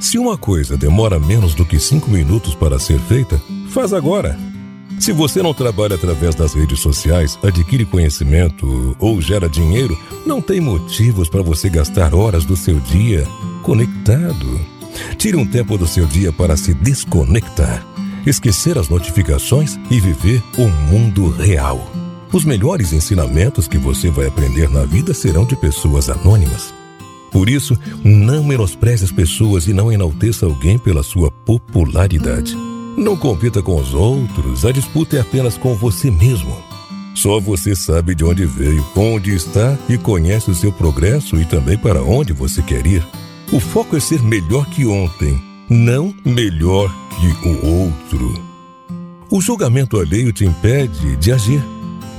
Se uma coisa demora menos do que cinco minutos para ser feita, faz agora. Se você não trabalha através das redes sociais, adquire conhecimento ou gera dinheiro, não tem motivos para você gastar horas do seu dia conectado. Tire um tempo do seu dia para se desconectar, esquecer as notificações e viver o mundo real. Os melhores ensinamentos que você vai aprender na vida serão de pessoas anônimas. Por isso, não menospreze as pessoas e não enalteça alguém pela sua popularidade. Não compita com os outros, a disputa é apenas com você mesmo. Só você sabe de onde veio, onde está e conhece o seu progresso e também para onde você quer ir. O foco é ser melhor que ontem, não melhor que o outro. O julgamento alheio te impede de agir.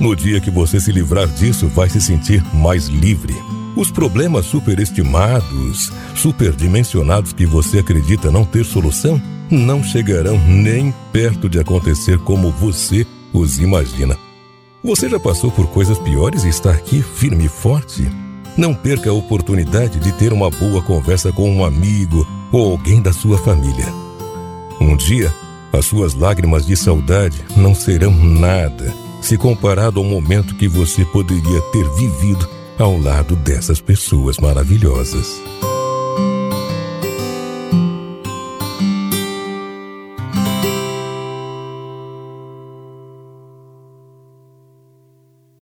No dia que você se livrar disso, vai se sentir mais livre. Os problemas superestimados, superdimensionados que você acredita não ter solução, não chegarão nem perto de acontecer como você os imagina. Você já passou por coisas piores e está aqui firme e forte? Não perca a oportunidade de ter uma boa conversa com um amigo ou alguém da sua família. Um dia, as suas lágrimas de saudade não serão nada se comparado ao momento que você poderia ter vivido ao lado dessas pessoas maravilhosas.